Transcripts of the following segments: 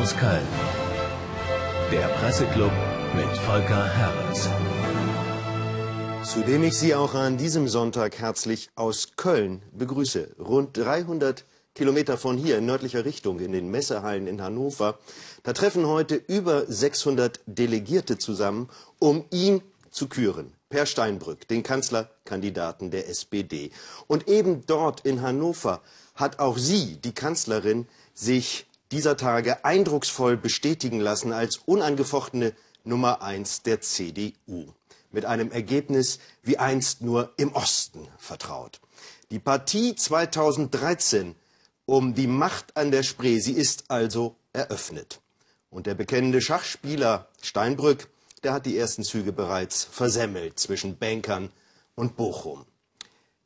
aus Köln. Der Presseclub mit Volker Herres. Zu dem ich Sie auch an diesem Sonntag herzlich aus Köln begrüße. Rund 300 Kilometer von hier in nördlicher Richtung in den Messehallen in Hannover. Da treffen heute über 600 Delegierte zusammen, um ihn zu küren. Per Steinbrück, den Kanzlerkandidaten der SPD. Und eben dort in Hannover hat auch sie, die Kanzlerin, sich dieser Tage eindrucksvoll bestätigen lassen als unangefochtene Nummer eins der CDU. Mit einem Ergebnis wie einst nur im Osten vertraut. Die Partie 2013 um die Macht an der Spree, sie ist also eröffnet. Und der bekennende Schachspieler Steinbrück der hat die ersten Züge bereits versemmelt zwischen Bankern und Bochum.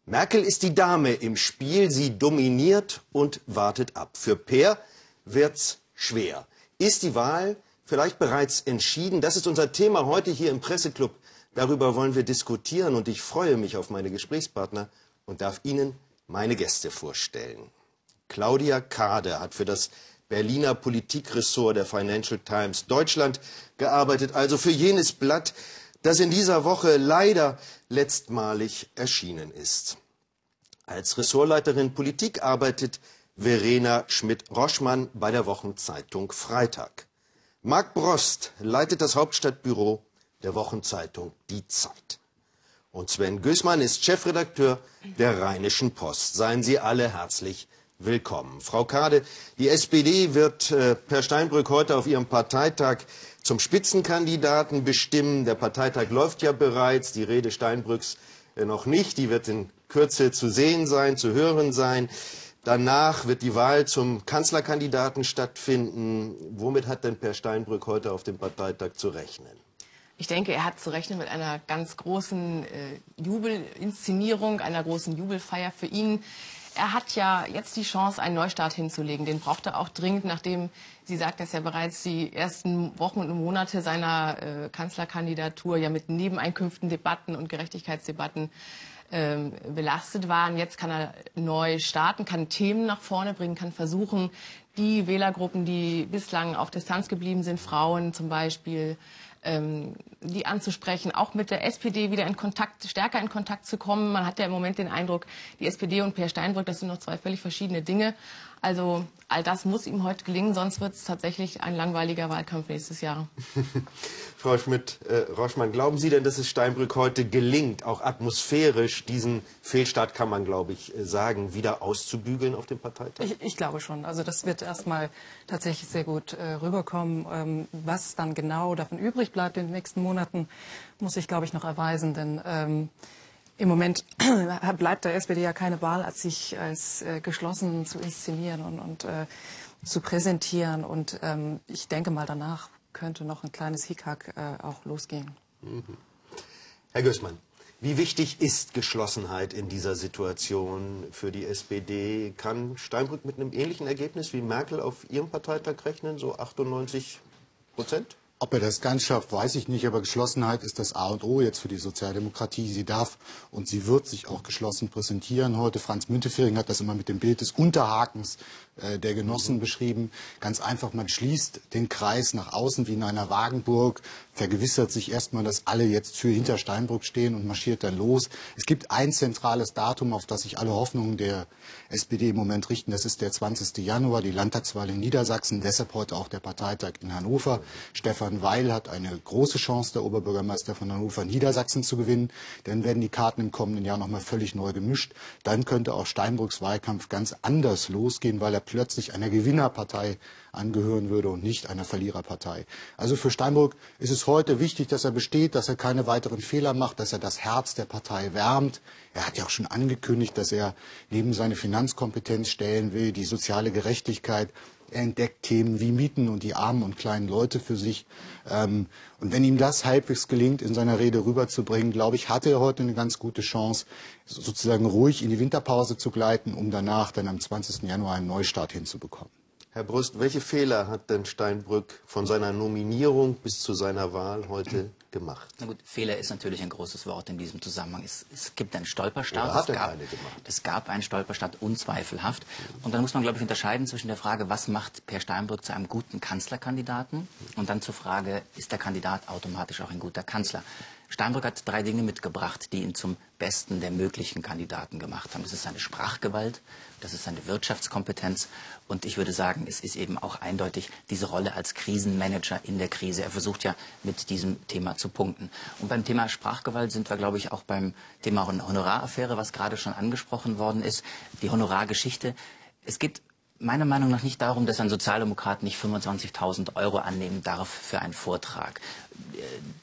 Merkel ist die Dame im Spiel, sie dominiert und wartet ab. Für Peer wird's schwer. Ist die Wahl vielleicht bereits entschieden? Das ist unser Thema heute hier im Presseclub. Darüber wollen wir diskutieren und ich freue mich auf meine Gesprächspartner und darf Ihnen meine Gäste vorstellen. Claudia Kade hat für das Berliner Politikressort der Financial Times Deutschland gearbeitet, also für jenes Blatt, das in dieser Woche leider letztmalig erschienen ist. Als Ressortleiterin Politik arbeitet Verena Schmidt-Roschmann bei der Wochenzeitung Freitag. Marc Brost leitet das Hauptstadtbüro der Wochenzeitung Die Zeit. Und Sven Gößmann ist Chefredakteur der Rheinischen Post. Seien Sie alle herzlich willkommen. Frau Kade, die SPD wird äh, per Steinbrück heute auf ihrem Parteitag zum Spitzenkandidaten bestimmen. Der Parteitag läuft ja bereits, die Rede Steinbrücks äh, noch nicht. Die wird in Kürze zu sehen sein, zu hören sein. Danach wird die Wahl zum Kanzlerkandidaten stattfinden. Womit hat denn Per Steinbrück heute auf dem Parteitag zu rechnen? Ich denke, er hat zu rechnen mit einer ganz großen äh, Jubelinszenierung, einer großen Jubelfeier für ihn er hat ja jetzt die Chance, einen Neustart hinzulegen. Den braucht er auch dringend, nachdem, Sie sagt das ja bereits, die ersten Wochen und Monate seiner äh, Kanzlerkandidatur ja mit Nebeneinkünften, Debatten und Gerechtigkeitsdebatten ähm, belastet waren. Jetzt kann er neu starten, kann Themen nach vorne bringen, kann versuchen, die Wählergruppen, die bislang auf Distanz geblieben sind, Frauen zum Beispiel, ähm, die anzusprechen, auch mit der SPD wieder in Kontakt, stärker in Kontakt zu kommen. Man hat ja im Moment den Eindruck, die SPD und Per Steinbrück, das sind noch zwei völlig verschiedene Dinge. Also all das muss ihm heute gelingen, sonst wird es tatsächlich ein langweiliger Wahlkampf nächstes Jahr. Frau Schmidt-Roschmann, äh, glauben Sie denn, dass es Steinbrück heute gelingt, auch atmosphärisch diesen Fehlstart, kann man glaube ich äh, sagen, wieder auszubügeln auf dem Parteitag? Ich, ich glaube schon. Also das wird erstmal tatsächlich sehr gut äh, rüberkommen. Ähm, was dann genau davon übrig bleibt in den nächsten Monaten, muss ich glaube ich noch erweisen, denn ähm, im Moment bleibt der SPD ja keine Wahl, als sich als äh, geschlossen zu inszenieren und, und äh, zu präsentieren. Und ähm, ich denke mal, danach könnte noch ein kleines Hickhack äh, auch losgehen. Mhm. Herr Gößmann, wie wichtig ist Geschlossenheit in dieser Situation für die SPD? Kann Steinbrück mit einem ähnlichen Ergebnis wie Merkel auf ihrem Parteitag rechnen, so 98 Prozent? Ob er das ganz schafft, weiß ich nicht, aber Geschlossenheit ist das A und O jetzt für die Sozialdemokratie. Sie darf und sie wird sich auch geschlossen präsentieren heute. Franz Müntefering hat das immer mit dem Bild des Unterhakens äh, der Genossen beschrieben. Ganz einfach, man schließt den Kreis nach außen wie in einer Wagenburg, vergewissert sich erstmal, dass alle jetzt für hinter Steinbrück stehen und marschiert dann los. Es gibt ein zentrales Datum, auf das sich alle Hoffnungen der SPD im Moment richten. Das ist der 20. Januar, die Landtagswahl in Niedersachsen. Deshalb heute auch der Parteitag in Hannover. Stefan Weil hat eine große Chance, der Oberbürgermeister von Hannover Niedersachsen zu gewinnen. Dann werden die Karten im kommenden Jahr nochmal völlig neu gemischt. Dann könnte auch Steinbrücks Wahlkampf ganz anders losgehen, weil er plötzlich einer Gewinnerpartei angehören würde und nicht einer Verliererpartei. Also für Steinbrück ist es heute wichtig, dass er besteht, dass er keine weiteren Fehler macht, dass er das Herz der Partei wärmt. Er hat ja auch schon angekündigt, dass er neben seine Finanzkompetenz stellen will, die soziale Gerechtigkeit. Er entdeckt Themen wie Mieten und die armen und kleinen Leute für sich. Ähm, und wenn ihm das halbwegs gelingt, in seiner Rede rüberzubringen, glaube ich, hat er heute eine ganz gute Chance, sozusagen ruhig in die Winterpause zu gleiten, um danach dann am 20. Januar einen Neustart hinzubekommen. Herr Brust, welche Fehler hat denn Steinbrück von seiner Nominierung bis zu seiner Wahl heute gemacht? Na gut, Fehler ist natürlich ein großes Wort in diesem Zusammenhang. Es, es gibt einen Stolperstart. Oder hat es, gab, keine gemacht? es gab einen Stolperstart, unzweifelhaft. Und dann muss man, glaube ich, unterscheiden zwischen der Frage, was macht Per Steinbrück zu einem guten Kanzlerkandidaten? Und dann zur Frage, ist der Kandidat automatisch auch ein guter Kanzler? Steinbrück hat drei Dinge mitgebracht, die ihn zum besten der möglichen Kandidaten gemacht haben. Das ist seine Sprachgewalt, das ist seine Wirtschaftskompetenz und ich würde sagen, es ist eben auch eindeutig diese Rolle als Krisenmanager in der Krise. Er versucht ja mit diesem Thema zu punkten. Und beim Thema Sprachgewalt sind wir, glaube ich, auch beim Thema Honoraraffäre, was gerade schon angesprochen worden ist, die Honorargeschichte. Es geht meiner Meinung nach nicht darum, dass ein Sozialdemokrat nicht 25.000 Euro annehmen darf für einen Vortrag.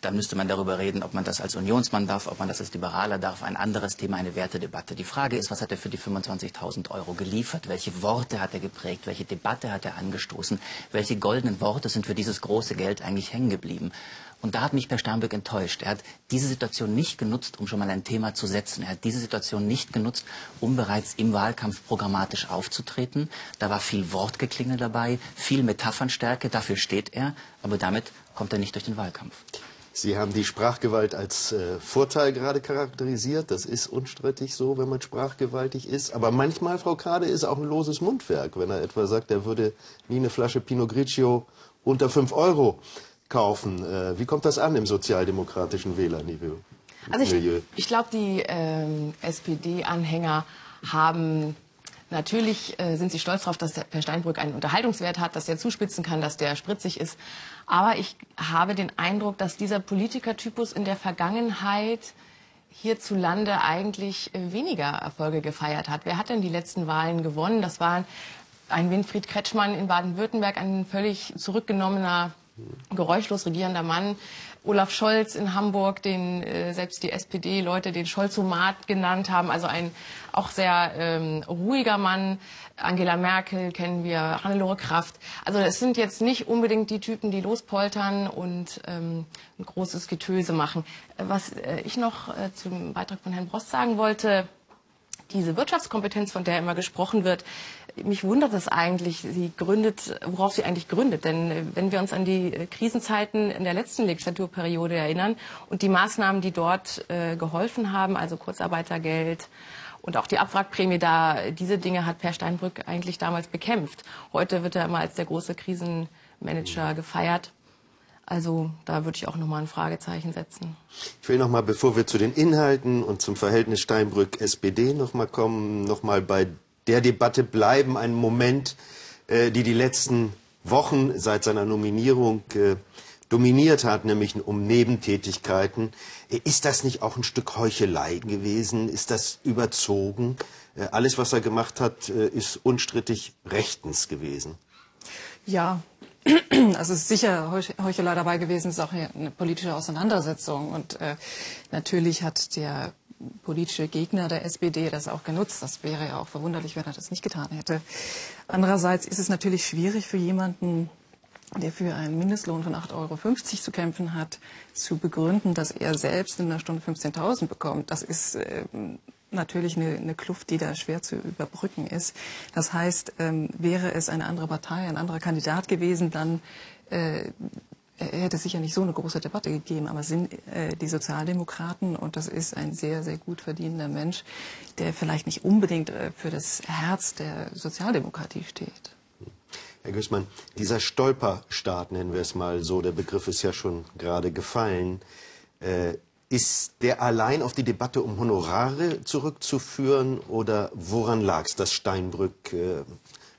Da müsste man darüber reden, ob man das als Unionsmann darf, ob man das als Liberaler darf. Ein anderes Thema, eine Wertedebatte. Die Frage ist, was hat er für die 25.000 Euro geliefert? Welche Worte hat er geprägt? Welche Debatte hat er angestoßen? Welche goldenen Worte sind für dieses große Geld eigentlich hängen geblieben? Und da hat mich Per Steinbrück enttäuscht. Er hat diese Situation nicht genutzt, um schon mal ein Thema zu setzen. Er hat diese Situation nicht genutzt, um bereits im Wahlkampf programmatisch aufzutreten. Da war viel Wortgeklingel dabei, viel Metaphernstärke, dafür steht er, aber damit kommt er nicht durch den Wahlkampf. Sie haben die Sprachgewalt als äh, Vorteil gerade charakterisiert. Das ist unstrittig so, wenn man sprachgewaltig ist. Aber manchmal, Frau Kade, ist auch ein loses Mundwerk, wenn er etwa sagt, er würde nie eine Flasche Pinot Grigio unter 5 Euro kaufen. Äh, wie kommt das an im sozialdemokratischen Wählerniveau? Also ich, ich glaube, die ähm, SPD-Anhänger haben Natürlich äh, sind sie stolz darauf, dass der Herr Steinbrück einen Unterhaltungswert hat, dass er zuspitzen kann, dass der spritzig ist. Aber ich habe den Eindruck, dass dieser Politikertypus in der Vergangenheit hierzulande eigentlich äh, weniger Erfolge gefeiert hat. Wer hat denn die letzten Wahlen gewonnen? Das war ein Winfried Kretschmann in Baden-Württemberg, ein völlig zurückgenommener geräuschlos regierender Mann. Olaf Scholz in Hamburg, den äh, selbst die SPD-Leute den Scholzomat genannt haben, also ein auch sehr ähm, ruhiger Mann. Angela Merkel kennen wir, Hannelore Kraft. Also es sind jetzt nicht unbedingt die Typen, die lospoltern und ähm, ein großes Getöse machen. Was äh, ich noch äh, zum Beitrag von Herrn Brost sagen wollte, diese Wirtschaftskompetenz, von der immer gesprochen wird, mich wundert es eigentlich, sie gründet, worauf sie eigentlich gründet. Denn äh, wenn wir uns an die äh, Krisenzeiten in der letzten Legislaturperiode erinnern und die Maßnahmen, die dort äh, geholfen haben, also Kurzarbeitergeld und auch die Abwrackprämie, da diese Dinge hat Per Steinbrück eigentlich damals bekämpft. Heute wird er immer als der große Krisenmanager gefeiert. Also da würde ich auch nochmal ein Fragezeichen setzen. Ich will nochmal, bevor wir zu den Inhalten und zum Verhältnis Steinbrück-SPD nochmal kommen, nochmal bei der Debatte bleiben. Ein Moment, äh, die die letzten Wochen seit seiner Nominierung äh, dominiert hat, nämlich um Nebentätigkeiten. Äh, ist das nicht auch ein Stück Heuchelei gewesen? Ist das überzogen? Äh, alles, was er gemacht hat, äh, ist unstrittig rechtens gewesen. Ja, also es ist sicher Heuchelei dabei gewesen, es ist auch eine politische Auseinandersetzung. Und äh, natürlich hat der politische Gegner der SPD das auch genutzt. Das wäre ja auch verwunderlich, wenn er das nicht getan hätte. Andererseits ist es natürlich schwierig für jemanden, der für einen Mindestlohn von 8,50 Euro zu kämpfen hat, zu begründen, dass er selbst in einer Stunde 15.000 bekommt. Das ist äh, natürlich eine, eine Kluft, die da schwer zu überbrücken ist. Das heißt, ähm, wäre es eine andere Partei, ein anderer Kandidat gewesen, dann äh, hätte sicher nicht so eine große Debatte gegeben, aber sind äh, die Sozialdemokraten und das ist ein sehr, sehr gut verdienender Mensch, der vielleicht nicht unbedingt äh, für das Herz der Sozialdemokratie steht. Herr Güßmann, dieser Stolperstaat, nennen wir es mal so, der Begriff ist ja schon gerade gefallen, äh, ist der allein auf die Debatte um Honorare zurückzuführen oder woran lag es, dass Steinbrück, äh,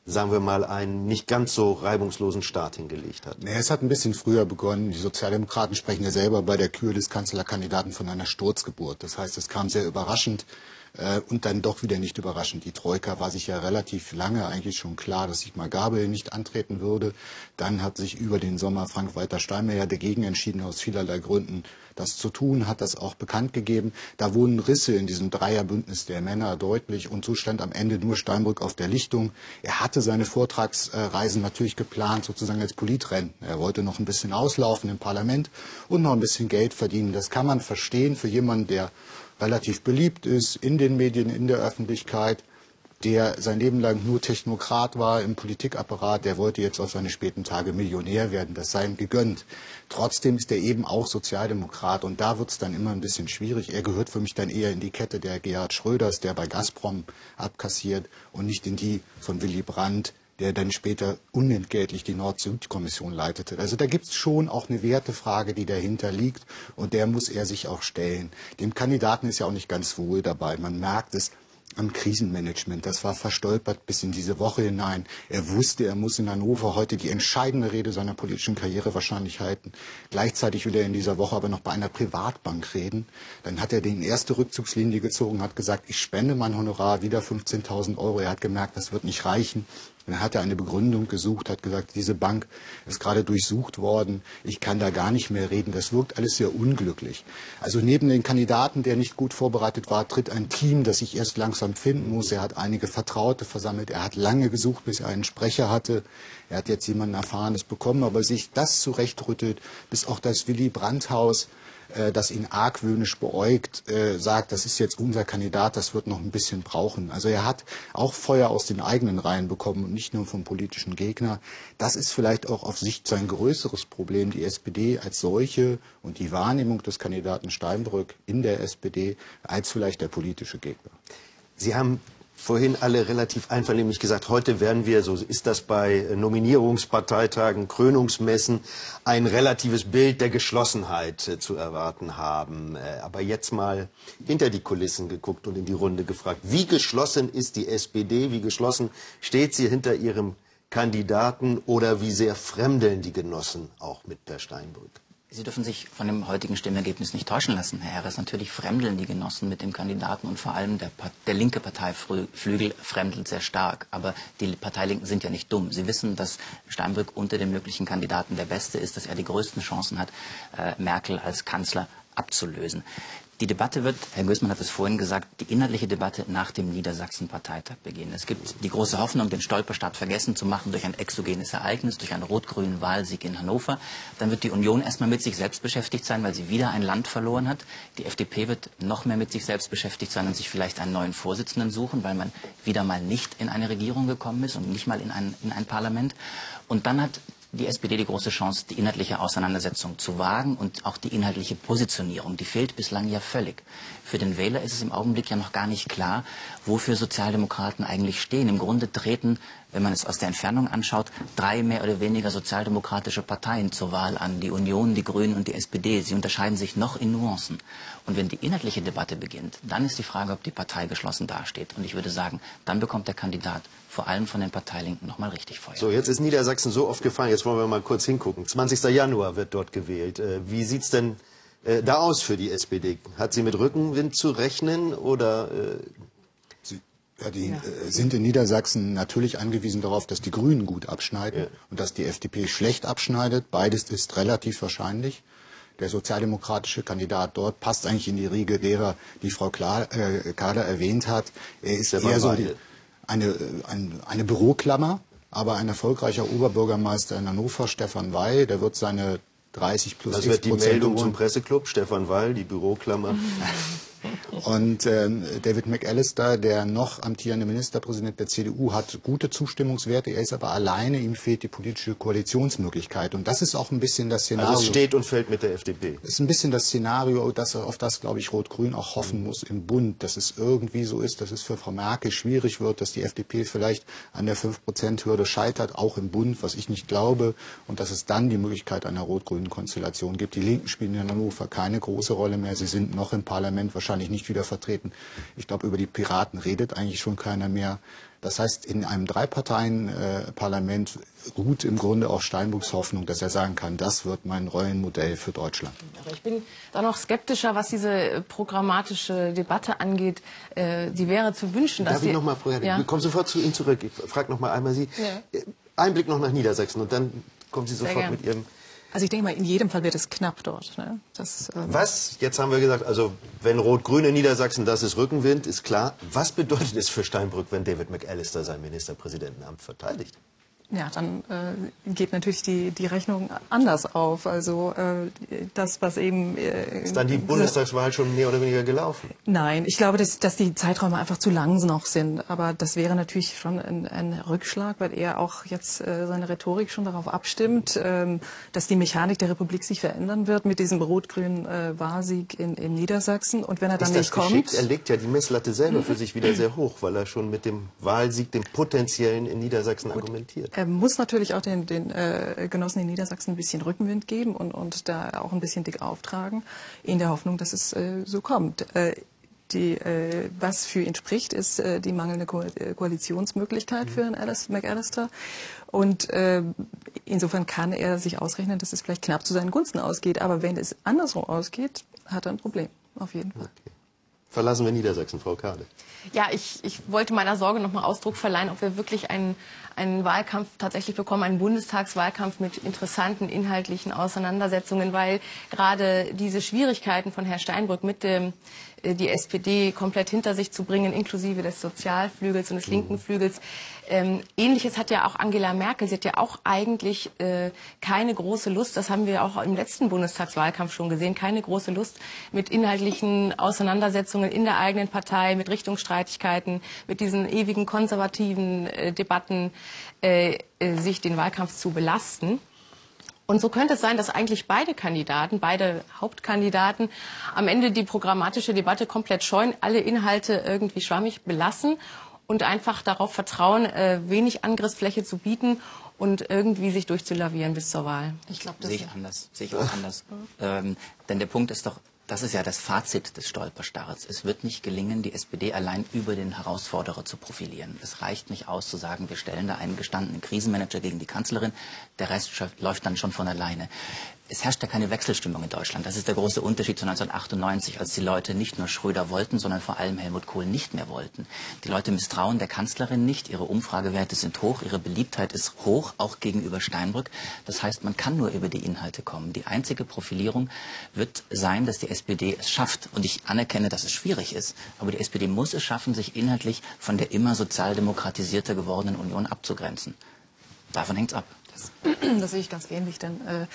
sagen wir mal, einen nicht ganz so reibungslosen Start hingelegt hat? Nee, es hat ein bisschen früher begonnen. Die Sozialdemokraten sprechen ja selber bei der Kür des Kanzlerkandidaten von einer Sturzgeburt. Das heißt, es kam sehr überraschend und dann doch wieder nicht überraschend. Die Troika war sich ja relativ lange eigentlich schon klar, dass Sigmar Gabel nicht antreten würde. Dann hat sich über den Sommer Frank-Walter Steinmeier dagegen entschieden, aus vielerlei Gründen das zu tun, hat das auch bekannt gegeben. Da wurden Risse in diesem Dreierbündnis der Männer deutlich und so stand am Ende nur Steinbrück auf der Lichtung. Er hatte seine Vortragsreisen natürlich geplant, sozusagen als Politrennen. Er wollte noch ein bisschen auslaufen im Parlament und noch ein bisschen Geld verdienen. Das kann man verstehen für jemanden, der relativ beliebt ist in den Medien, in der Öffentlichkeit. der sein Leben lang nur Technokrat war im Politikapparat, der wollte jetzt auf seine späten Tage Millionär werden. Das sei ihm gegönnt. Trotzdem ist er eben auch Sozialdemokrat und da wird es dann immer ein bisschen schwierig. Er gehört für mich dann eher in die Kette der Gerhard Schröders, der bei Gazprom abkassiert und nicht in die von Willy Brandt, der dann später unentgeltlich die Nord-Süd-Kommission leitete. Also da gibt es schon auch eine Wertefrage, die dahinter liegt und der muss er sich auch stellen. Dem Kandidaten ist ja auch nicht ganz wohl dabei. Man merkt es, am Krisenmanagement. Das war verstolpert bis in diese Woche hinein. Er wusste, er muss in Hannover heute die entscheidende Rede seiner politischen Karriere wahrscheinlich halten. Gleichzeitig will er in dieser Woche aber noch bei einer Privatbank reden. Dann hat er den erste Rückzugslinie gezogen, hat gesagt, ich spende mein Honorar wieder 15.000 Euro. Er hat gemerkt, das wird nicht reichen. Dann hat er eine Begründung gesucht, hat gesagt, diese Bank ist gerade durchsucht worden, ich kann da gar nicht mehr reden. Das wirkt alles sehr unglücklich. Also neben den Kandidaten, der nicht gut vorbereitet war, tritt ein Team, das sich erst langsam finden muss. Er hat einige Vertraute versammelt, er hat lange gesucht, bis er einen Sprecher hatte. Er hat jetzt jemanden Erfahrenes bekommen, aber sich das zurechtrüttelt, bis auch das Willy Brandt-Haus äh, das ihn argwöhnisch beäugt, äh, sagt, das ist jetzt unser Kandidat, das wird noch ein bisschen brauchen. Also er hat auch Feuer aus den eigenen Reihen bekommen und nicht nur vom politischen Gegner. Das ist vielleicht auch auf Sicht sein größeres Problem, die SPD als solche und die Wahrnehmung des Kandidaten Steinbrück in der SPD als vielleicht der politische Gegner. Sie haben vorhin alle relativ einvernehmlich gesagt, heute werden wir, so ist das bei Nominierungsparteitagen, Krönungsmessen, ein relatives Bild der Geschlossenheit äh, zu erwarten haben. Äh, aber jetzt mal hinter die Kulissen geguckt und in die Runde gefragt, wie geschlossen ist die SPD, wie geschlossen steht sie hinter ihrem Kandidaten oder wie sehr fremdeln die Genossen auch mit Per Steinbrück? Sie dürfen sich von dem heutigen Stimmergebnis nicht täuschen lassen, Herr Harris. Natürlich fremdeln die Genossen mit dem Kandidaten und vor allem der, der linke Parteiflügel fremdelt sehr stark. Aber die Parteilinken sind ja nicht dumm. Sie wissen, dass Steinbrück unter dem möglichen Kandidaten der Beste ist, dass er die größten Chancen hat, äh, Merkel als Kanzler abzulösen. Die Debatte wird, Herr Gößmann hat es vorhin gesagt, die inhaltliche Debatte nach dem Niedersachsen-Parteitag beginnen. Es gibt die große Hoffnung, den Stolperstart vergessen zu machen durch ein exogenes Ereignis, durch einen rot-grünen Wahlsieg in Hannover. Dann wird die Union erstmal mit sich selbst beschäftigt sein, weil sie wieder ein Land verloren hat. Die FDP wird noch mehr mit sich selbst beschäftigt sein und sich vielleicht einen neuen Vorsitzenden suchen, weil man wieder mal nicht in eine Regierung gekommen ist und nicht mal in ein, in ein Parlament. Und dann hat die SPD die große Chance, die inhaltliche Auseinandersetzung zu wagen und auch die inhaltliche Positionierung. Die fehlt bislang ja völlig. Für den Wähler ist es im Augenblick ja noch gar nicht klar, wofür Sozialdemokraten eigentlich stehen. Im Grunde treten, wenn man es aus der Entfernung anschaut, drei mehr oder weniger sozialdemokratische Parteien zur Wahl an. Die Union, die Grünen und die SPD. Sie unterscheiden sich noch in Nuancen. Und wenn die inhaltliche Debatte beginnt, dann ist die Frage, ob die Partei geschlossen dasteht. Und ich würde sagen, dann bekommt der Kandidat vor allem von den Parteilinken noch mal richtig Feuer. So, jetzt ist Niedersachsen so oft gefallen. Jetzt wollen wir mal kurz hingucken. 20. Januar wird dort gewählt. Äh, wie sieht's denn äh, da aus für die SPD? Hat sie mit Rückenwind zu rechnen oder äh, Sie, ja, die ja. Sind in Niedersachsen natürlich angewiesen darauf, dass die Grünen gut abschneiden ja. und dass die FDP schlecht abschneidet. Beides ist relativ wahrscheinlich. Der sozialdemokratische Kandidat dort passt eigentlich in die Riege derer, die Frau Klar, äh, Kader erwähnt hat. Er ist eher so die, eine, ein, eine Büroklammer, aber ein erfolgreicher Oberbürgermeister in Hannover, Stefan Weil, der wird seine 30 plus Das wird die Meldung zum Presseclub, Stefan Weil, die Büroklammer. Und äh, David McAllister, der noch amtierende Ministerpräsident der CDU, hat gute Zustimmungswerte. Er ist aber alleine. Ihm fehlt die politische Koalitionsmöglichkeit. Und das ist auch ein bisschen das Szenario. Also es steht und fällt mit der FDP. Ist ein bisschen das Szenario, das, auf das, glaube ich, Rot-Grün auch hoffen muss im Bund, dass es irgendwie so ist, dass es für Frau Merkel schwierig wird, dass die FDP vielleicht an der 5-Prozent-Hürde scheitert, auch im Bund, was ich nicht glaube, und dass es dann die Möglichkeit einer rot-grünen Konstellation gibt. Die Linken spielen in Hannover keine große Rolle mehr. Sie sind noch im Parlament, wahrscheinlich nicht wieder vertreten. Ich glaube, über die Piraten redet eigentlich schon keiner mehr. Das heißt, in einem Drei-Parteien-Parlament ruht im Grunde auch Steinbrücks Hoffnung, dass er sagen kann, das wird mein Rollenmodell für Deutschland. Aber ich bin da noch skeptischer, was diese programmatische Debatte angeht. Äh, die wäre zu wünschen, dass Darf ich noch mal, Frau ja? ich komme sofort zu Ihnen zurück. Ich frage noch mal einmal Sie. Ja. Ein Blick noch nach Niedersachsen und dann kommen Sie sofort mit Ihrem also ich denke mal, in jedem Fall wird es knapp dort. Ne? Das, ähm Was? Jetzt haben wir gesagt, also wenn Rot-Grün in Niedersachsen, das ist Rückenwind, ist klar. Was bedeutet es für Steinbrück, wenn David McAllister sein Ministerpräsidentenamt verteidigt? Ja, dann äh, geht natürlich die, die Rechnung anders auf. Also äh, das, was eben... Äh, ist dann die Bundestagswahl schon mehr oder weniger gelaufen? Nein, ich glaube, dass, dass die Zeiträume einfach zu lang noch sind. Aber das wäre natürlich schon ein, ein Rückschlag, weil er auch jetzt äh, seine Rhetorik schon darauf abstimmt, ähm, dass die Mechanik der Republik sich verändern wird mit diesem rot-grünen äh, Wahlsieg in, in Niedersachsen. Und wenn er dann ist nicht das kommt... Geschickt? Er legt ja die Messlatte selber für sich wieder sehr hoch, weil er schon mit dem Wahlsieg, dem potenziellen in Niedersachsen argumentiert. Er muss natürlich auch den, den äh, Genossen in Niedersachsen ein bisschen Rückenwind geben und, und da auch ein bisschen dick auftragen, in der Hoffnung, dass es äh, so kommt. Äh, die, äh, was für ihn spricht, ist äh, die mangelnde Ko äh, Koalitionsmöglichkeit für Herrn Alice, McAllister. Und äh, insofern kann er sich ausrechnen, dass es vielleicht knapp zu seinen Gunsten ausgeht. Aber wenn es andersrum ausgeht, hat er ein Problem. Auf jeden Fall. Okay. Verlassen wir Niedersachsen, Frau Kade. Ja, ich, ich wollte meiner Sorge noch mal Ausdruck verleihen, ob wir wirklich einen, einen Wahlkampf tatsächlich bekommen, einen Bundestagswahlkampf mit interessanten inhaltlichen Auseinandersetzungen, weil gerade diese Schwierigkeiten von Herrn Steinbrück mit dem äh, die SPD komplett hinter sich zu bringen, inklusive des Sozialflügels und des linken Flügels. Ähm, Ähnliches hat ja auch Angela Merkel. Sie hat ja auch eigentlich äh, keine große Lust, das haben wir auch im letzten Bundestagswahlkampf schon gesehen, keine große Lust mit inhaltlichen Auseinandersetzungen in der eigenen Partei, mit Richtungsstreitigkeiten, mit diesen ewigen konservativen äh, Debatten, äh, äh, sich den Wahlkampf zu belasten. Und so könnte es sein, dass eigentlich beide Kandidaten, beide Hauptkandidaten am Ende die programmatische Debatte komplett scheuen, alle Inhalte irgendwie schwammig belassen und einfach darauf vertrauen, äh, wenig Angriffsfläche zu bieten und irgendwie sich durchzulavieren bis zur Wahl. Ich glaube, das Sehe ich anders, sehe ich auch anders. ähm, denn der Punkt ist doch, das ist ja das Fazit des Stolperstarres. Es wird nicht gelingen, die SPD allein über den Herausforderer zu profilieren. Es reicht nicht aus zu sagen, wir stellen da einen gestandenen Krisenmanager gegen die Kanzlerin. Der Rest läuft dann schon von alleine. Es herrscht ja keine Wechselstimmung in Deutschland. Das ist der große Unterschied zu 1998, als die Leute nicht nur Schröder wollten, sondern vor allem Helmut Kohl nicht mehr wollten. Die Leute misstrauen der Kanzlerin nicht. Ihre Umfragewerte sind hoch. Ihre Beliebtheit ist hoch, auch gegenüber Steinbrück. Das heißt, man kann nur über die Inhalte kommen. Die einzige Profilierung wird sein, dass die SPD es schafft. Und ich anerkenne, dass es schwierig ist. Aber die SPD muss es schaffen, sich inhaltlich von der immer sozialdemokratisierter gewordenen Union abzugrenzen. Davon hängt es ab. Das, das sehe ich ganz ähnlich, denn äh,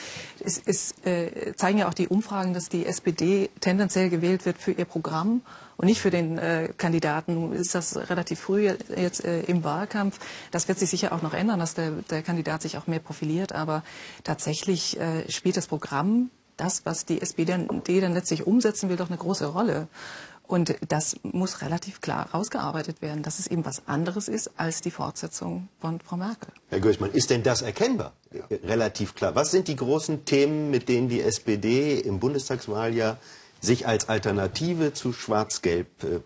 es, es äh, zeigen ja auch die Umfragen, dass die SPD tendenziell gewählt wird für ihr Programm und nicht für den äh, Kandidaten. Ist das relativ früh jetzt äh, im Wahlkampf. Das wird sich sicher auch noch ändern, dass der, der Kandidat sich auch mehr profiliert. Aber tatsächlich äh, spielt das Programm, das, was die SPD dann letztlich umsetzen will, doch eine große Rolle. Und das muss relativ klar rausgearbeitet werden, dass es eben was anderes ist als die Fortsetzung von Frau Merkel. Herr Gößmann, ist denn das erkennbar? Ja. Relativ klar. Was sind die großen Themen, mit denen die SPD im Bundestagswahljahr sich als Alternative zu Schwarz-Gelb äh,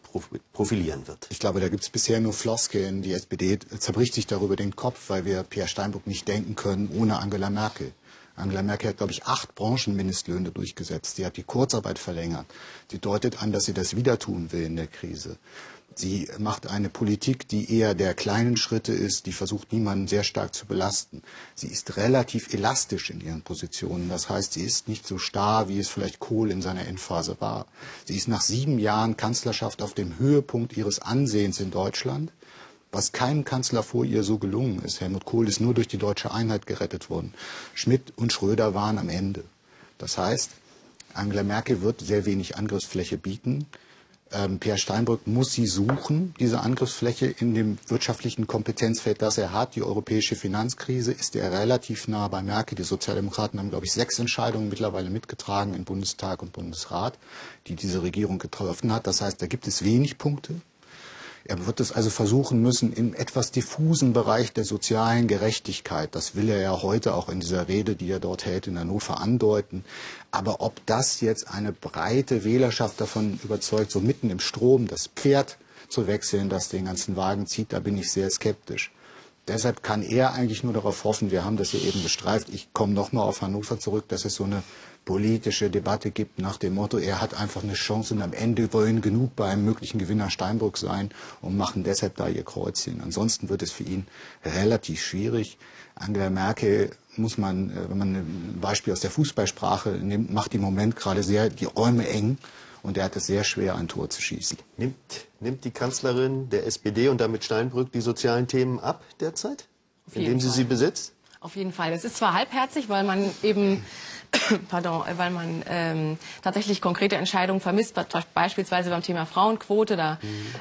profilieren wird? Ich glaube, da gibt es bisher nur Floskeln. Die SPD zerbricht sich darüber den Kopf, weil wir Pierre Steinbrück nicht denken können ohne Angela Merkel. Angela Merkel hat, glaube ich, acht Branchenmindestlöhne durchgesetzt. Sie hat die Kurzarbeit verlängert. Sie deutet an, dass sie das wieder tun will in der Krise. Sie macht eine Politik, die eher der kleinen Schritte ist, die versucht, niemanden sehr stark zu belasten. Sie ist relativ elastisch in ihren Positionen. Das heißt, sie ist nicht so starr, wie es vielleicht Kohl in seiner Endphase war. Sie ist nach sieben Jahren Kanzlerschaft auf dem Höhepunkt ihres Ansehens in Deutschland was keinem Kanzler vor ihr so gelungen ist. Helmut Kohl ist nur durch die deutsche Einheit gerettet worden. Schmidt und Schröder waren am Ende. Das heißt, Angela Merkel wird sehr wenig Angriffsfläche bieten. Ähm, Pierre Steinbrück muss sie suchen, diese Angriffsfläche in dem wirtschaftlichen Kompetenzfeld, das er hat. Die europäische Finanzkrise ist er relativ nah bei Merkel. Die Sozialdemokraten haben, glaube ich, sechs Entscheidungen mittlerweile mitgetragen in Bundestag und Bundesrat, die diese Regierung getroffen hat. Das heißt, da gibt es wenig Punkte. Er wird es also versuchen müssen, im etwas diffusen Bereich der sozialen Gerechtigkeit, das will er ja heute auch in dieser Rede, die er dort hält in Hannover, andeuten. Aber ob das jetzt eine breite Wählerschaft davon überzeugt, so mitten im Strom das Pferd zu wechseln, das den ganzen Wagen zieht, da bin ich sehr skeptisch. Deshalb kann er eigentlich nur darauf hoffen, wir haben das hier eben bestreift, ich komme nochmal auf Hannover zurück, dass es so eine politische Debatte gibt nach dem Motto, er hat einfach eine Chance und am Ende wollen genug bei einem möglichen Gewinner Steinbrück sein und machen deshalb da ihr Kreuzchen. Ansonsten wird es für ihn relativ schwierig. Angela Merkel muss man, äh, wenn man ein Beispiel aus der Fußballsprache nimmt, macht im Moment gerade sehr die Räume eng und er hat es sehr schwer, ein Tor zu schießen. Nimmt, nimmt die Kanzlerin der SPD und damit Steinbrück die sozialen Themen ab derzeit? indem sie sie besitzt? Auf jeden Fall. Es ist zwar halbherzig, weil man eben pardon, weil man ähm, tatsächlich konkrete Entscheidungen vermisst, beispielsweise beim Thema Frauenquote. Da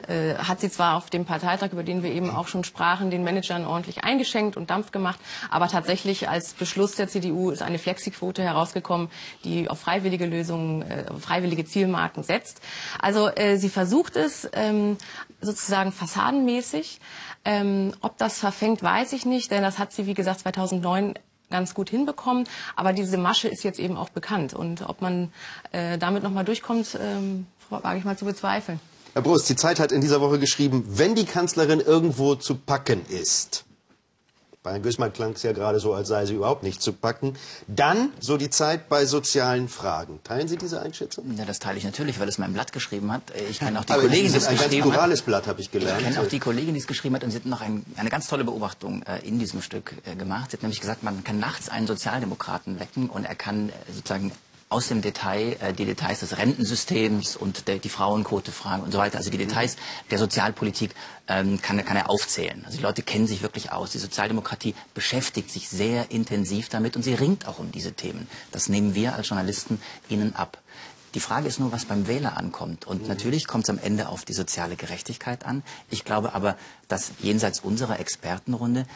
äh, hat sie zwar auf dem Parteitag, über den wir eben auch schon sprachen, den Managern ordentlich eingeschenkt und Dampf gemacht, aber tatsächlich als Beschluss der CDU ist eine Flexiquote herausgekommen, die auf freiwillige Lösungen, äh, freiwillige Zielmarken setzt. Also äh, sie versucht es ähm, sozusagen fassadenmäßig. Ähm, ob das verfängt, weiß ich nicht, denn das hat sie, wie gesagt, 2009 ganz gut hinbekommen. Aber diese Masche ist jetzt eben auch bekannt. Und ob man äh, damit nochmal durchkommt, ähm, wage ich mal zu bezweifeln. Herr Brust, die Zeit hat in dieser Woche geschrieben, wenn die Kanzlerin irgendwo zu packen ist, bei Herrn Gößmann klang es ja gerade so, als sei sie überhaupt nicht zu packen. Dann, so die Zeit bei sozialen Fragen. Teilen Sie diese Einschätzung? Ja, das teile ich natürlich, weil es mein Blatt geschrieben hat. Ich kenne auch die Aber Kollegin, die es ein ganz geschrieben hat. plurales Blatt, habe ich gelernt. Ich kenne auch die Kollegin, die es geschrieben hat und sie hat noch ein, eine ganz tolle Beobachtung äh, in diesem Stück äh, gemacht. Sie hat nämlich gesagt, man kann nachts einen Sozialdemokraten wecken und er kann äh, sozusagen aus dem Detail äh, die Details des Rentensystems und der, die Frauenquote fragen und so weiter. Also die Details der Sozialpolitik ähm, kann, kann er aufzählen. Also die Leute kennen sich wirklich aus. Die Sozialdemokratie beschäftigt sich sehr intensiv damit und sie ringt auch um diese Themen. Das nehmen wir als Journalisten ihnen ab. Die Frage ist nur, was beim Wähler ankommt. Und natürlich kommt es am Ende auf die soziale Gerechtigkeit an. Ich glaube aber, dass jenseits unserer Expertenrunde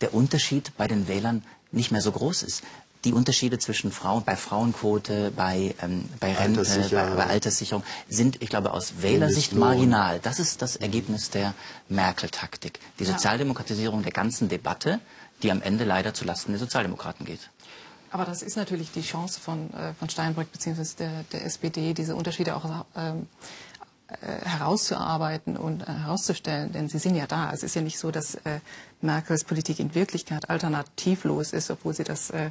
der Unterschied bei den Wählern nicht mehr so groß ist. Die Unterschiede zwischen Frauen, bei Frauenquote, bei, ähm, bei Rente, Alterssicherung. bei, bei Alterssicherung sind, ich glaube, aus Wählersicht marginal. Das ist das Ergebnis der Merkel-Taktik. Die Sozialdemokratisierung der ganzen Debatte, die am Ende leider zulasten der Sozialdemokraten geht. Aber das ist natürlich die Chance von, äh, von Steinbrück bzw. Der, der SPD, diese Unterschiede auch ähm, äh, herauszuarbeiten und äh, herauszustellen, denn sie sind ja da. Es ist ja nicht so, dass äh, Merkels Politik in Wirklichkeit alternativlos ist, obwohl sie das äh,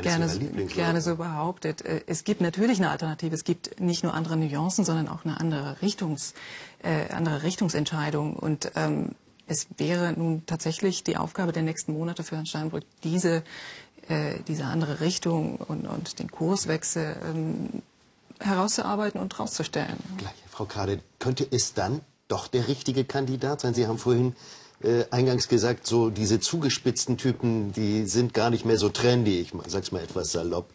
gerne, Lieblingsworte. gerne so behauptet. Äh, es gibt natürlich eine Alternative. Es gibt nicht nur andere Nuancen, sondern auch eine andere, Richtungs, äh, andere Richtungsentscheidung. Und ähm, es wäre nun tatsächlich die Aufgabe der nächsten Monate für Herrn Steinbrück, diese, äh, diese andere Richtung und, und den Kurswechsel ähm, herauszuarbeiten und rauszustellen. Gleich, Frau Kade, könnte es dann doch der richtige Kandidat sein? Sie haben vorhin äh, eingangs gesagt, so diese zugespitzten Typen, die sind gar nicht mehr so trendy, ich sag's mal etwas salopp.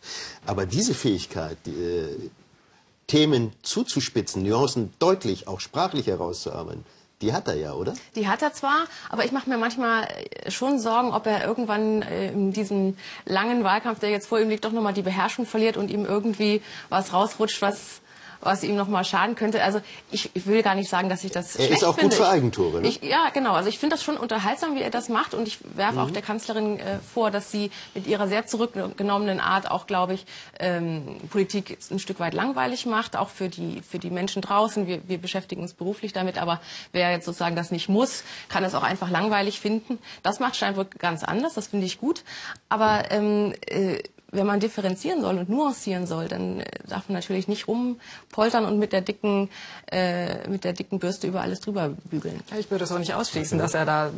Aber diese Fähigkeit, die, äh, Themen zuzuspitzen, Nuancen deutlich, auch sprachlich herauszuarbeiten, die hat er ja, oder? Die hat er zwar, aber ich mache mir manchmal äh, schon Sorgen, ob er irgendwann äh, in diesem langen Wahlkampf, der jetzt vor ihm liegt, doch nochmal die Beherrschung verliert und ihm irgendwie was rausrutscht, was was ihm nochmal schaden könnte. Also ich, ich will gar nicht sagen, dass ich das Er ist auch gut finde. für Ich- Eigentore, ne? Ich, ja, genau. Also ich finde das schon unterhaltsam, wie er das macht. Und ich werfe Mhm. auch der Kanzlerin äh, vor, dass sie mit ihrer sehr zurückgenommenen Art auch, glaube ich, ähm, Politik ein Stück weit langweilig macht, auch für die, für die Menschen draußen. Wir, wir beschäftigen uns beruflich damit, aber wer jetzt sozusagen das nicht muss, kann es auch einfach langweilig finden. Das macht Steinbrück ganz anders, das finde ich gut. Aber ähm, äh, wenn man differenzieren soll und nuancieren soll, dann äh, darf man natürlich nicht rumpoltern und mit der dicken, äh, mit der dicken Bürste über alles drüber bügeln. Ich würde es auch nicht ausschließen, dass er da äh,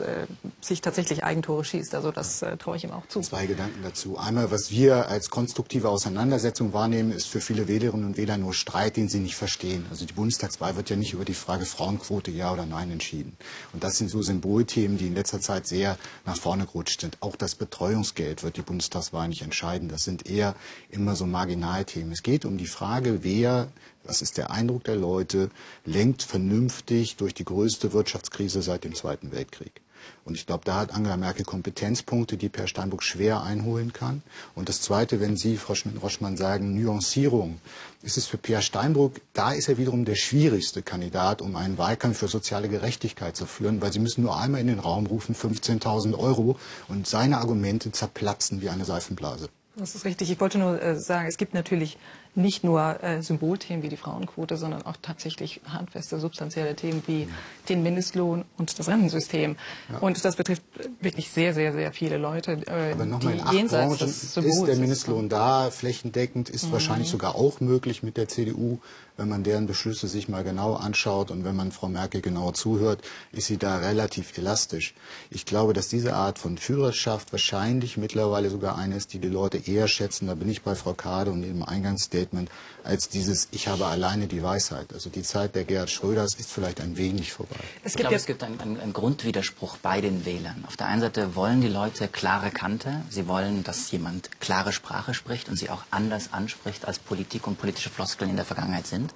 sich tatsächlich Eigentore schießt. Also das äh, traue ich ihm auch zu. Zwei Gedanken dazu. Einmal, was wir als konstruktive Auseinandersetzung wahrnehmen, ist für viele Wählerinnen und Wähler nur Streit, den sie nicht verstehen. Also die Bundestagswahl wird ja nicht über die Frage Frauenquote ja oder nein entschieden. Und das sind so Symbolthemen, die in letzter Zeit sehr nach vorne gerutscht sind. Auch das Betreuungsgeld wird die Bundestagswahl nicht entscheiden. Das sind eher immer so Marginalthemen. Es geht um die Frage, wer das ist der Eindruck der Leute, lenkt vernünftig durch die größte Wirtschaftskrise seit dem Zweiten Weltkrieg. Und ich glaube, da hat Angela Merkel Kompetenzpunkte, die Per Steinbrück schwer einholen kann. Und das Zweite, wenn Sie, Frau Schmidt-Roschmann, sagen Nuancierung, ist es für Per Steinbrück, da ist er wiederum der schwierigste Kandidat, um einen Wahlkampf für soziale Gerechtigkeit zu führen, weil Sie müssen nur einmal in den Raum rufen, 15.000 Euro, und seine Argumente zerplatzen wie eine Seifenblase. Das ist richtig. Ich wollte nur äh, sagen, es gibt natürlich nicht nur äh, Symbolthemen wie die Frauenquote, sondern auch tatsächlich handfeste, substanzielle Themen wie den Mindestlohn und das Rentensystem. Und das betrifft wirklich sehr, sehr, sehr viele Leute, äh, Aber nochmal, in die acht jenseits Branchen des ist der Mindestlohn da, flächendeckend, ist wahrscheinlich sogar auch möglich mit der CDU. Wenn man deren Beschlüsse sich mal genau anschaut und wenn man Frau Merkel genauer zuhört, ist sie da relativ elastisch. Ich glaube, dass diese Art von Führerschaft wahrscheinlich mittlerweile sogar eine ist, die die Leute eher schätzen. Da bin ich bei Frau Kade und eben eingangs der Statement als dieses Ich habe alleine die Weisheit. Also die Zeit der Gerhard Schröders ist vielleicht ein wenig vorbei. Es gibt, ich glaube, es gibt einen, einen, einen Grundwiderspruch bei den Wählern. Auf der einen Seite wollen die Leute klare Kante, sie wollen, dass jemand klare Sprache spricht und sie auch anders anspricht, als Politik und politische Floskeln in der Vergangenheit sind.